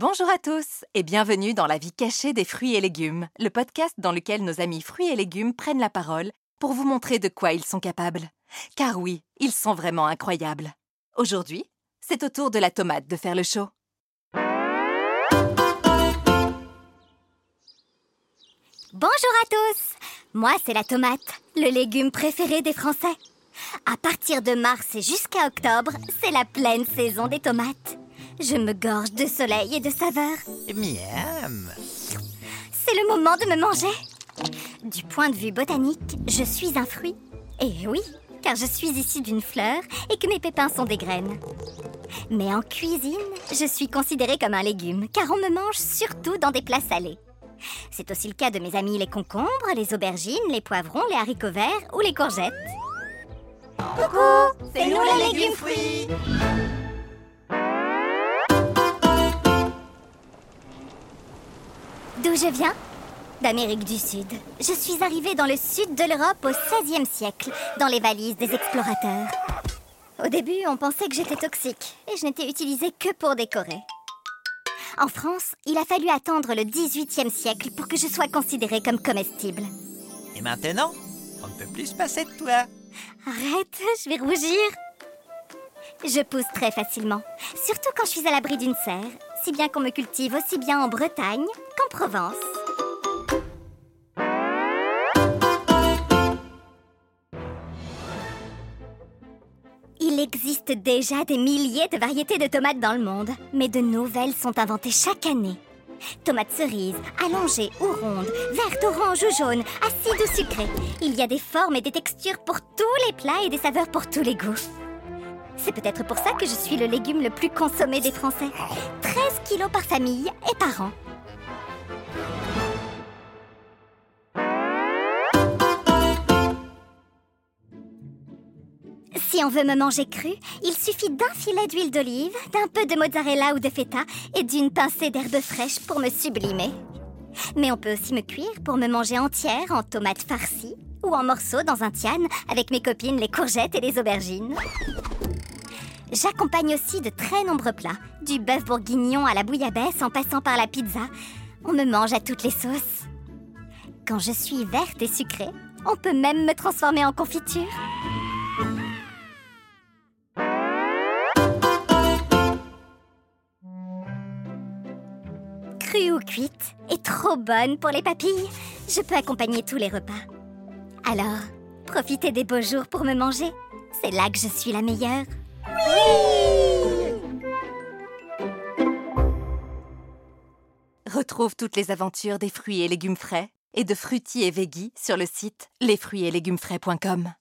Bonjour à tous et bienvenue dans la vie cachée des fruits et légumes, le podcast dans lequel nos amis fruits et légumes prennent la parole pour vous montrer de quoi ils sont capables. Car oui, ils sont vraiment incroyables. Aujourd'hui, c'est au tour de la tomate de faire le show. Bonjour à tous Moi, c'est la tomate, le légume préféré des Français. À partir de mars et jusqu'à octobre, c'est la pleine saison des tomates. Je me gorge de soleil et de saveur. Miam C'est le moment de me manger. Du point de vue botanique, je suis un fruit. Et oui, car je suis issue d'une fleur et que mes pépins sont des graines. Mais en cuisine, je suis considérée comme un légume, car on me mange surtout dans des plats salés. C'est aussi le cas de mes amis les concombres, les aubergines, les poivrons, les haricots verts ou les courgettes. Coucou, c'est nous les légumes fruits. D'où je viens D'Amérique du Sud. Je suis arrivée dans le sud de l'Europe au XVIe siècle, dans les valises des explorateurs. Au début, on pensait que j'étais toxique et je n'étais utilisée que pour décorer. En France, il a fallu attendre le XVIIIe siècle pour que je sois considérée comme comestible. Et maintenant, on ne peut plus se passer de toi. Arrête, je vais rougir. Je pousse très facilement, surtout quand je suis à l'abri d'une serre, si bien qu'on me cultive aussi bien en Bretagne qu'en Provence. Il existe déjà des milliers de variétés de tomates dans le monde, mais de nouvelles sont inventées chaque année. Tomates cerises, allongées ou rondes, vertes, oranges ou jaunes, acides ou sucrées. Il y a des formes et des textures pour tous les plats et des saveurs pour tous les goûts. C'est peut-être pour ça que je suis le légume le plus consommé des Français. 13 kilos par famille et par an. Si on veut me manger cru, il suffit d'un filet d'huile d'olive, d'un peu de mozzarella ou de feta et d'une pincée d'herbes fraîches pour me sublimer. Mais on peut aussi me cuire pour me manger entière en tomates farcies ou en morceaux dans un tian avec mes copines les courgettes et les aubergines. J'accompagne aussi de très nombreux plats, du bœuf bourguignon à la bouillabaisse en passant par la pizza. On me mange à toutes les sauces. Quand je suis verte et sucrée, on peut même me transformer en confiture. Crue ou cuite et trop bonne pour les papilles, je peux accompagner tous les repas. Alors, profitez des beaux jours pour me manger. C'est là que je suis la meilleure. Retrouve toutes les aventures des fruits et légumes frais et de fruitiers et veggies sur le site lesfruitsetlegumesfrais.com.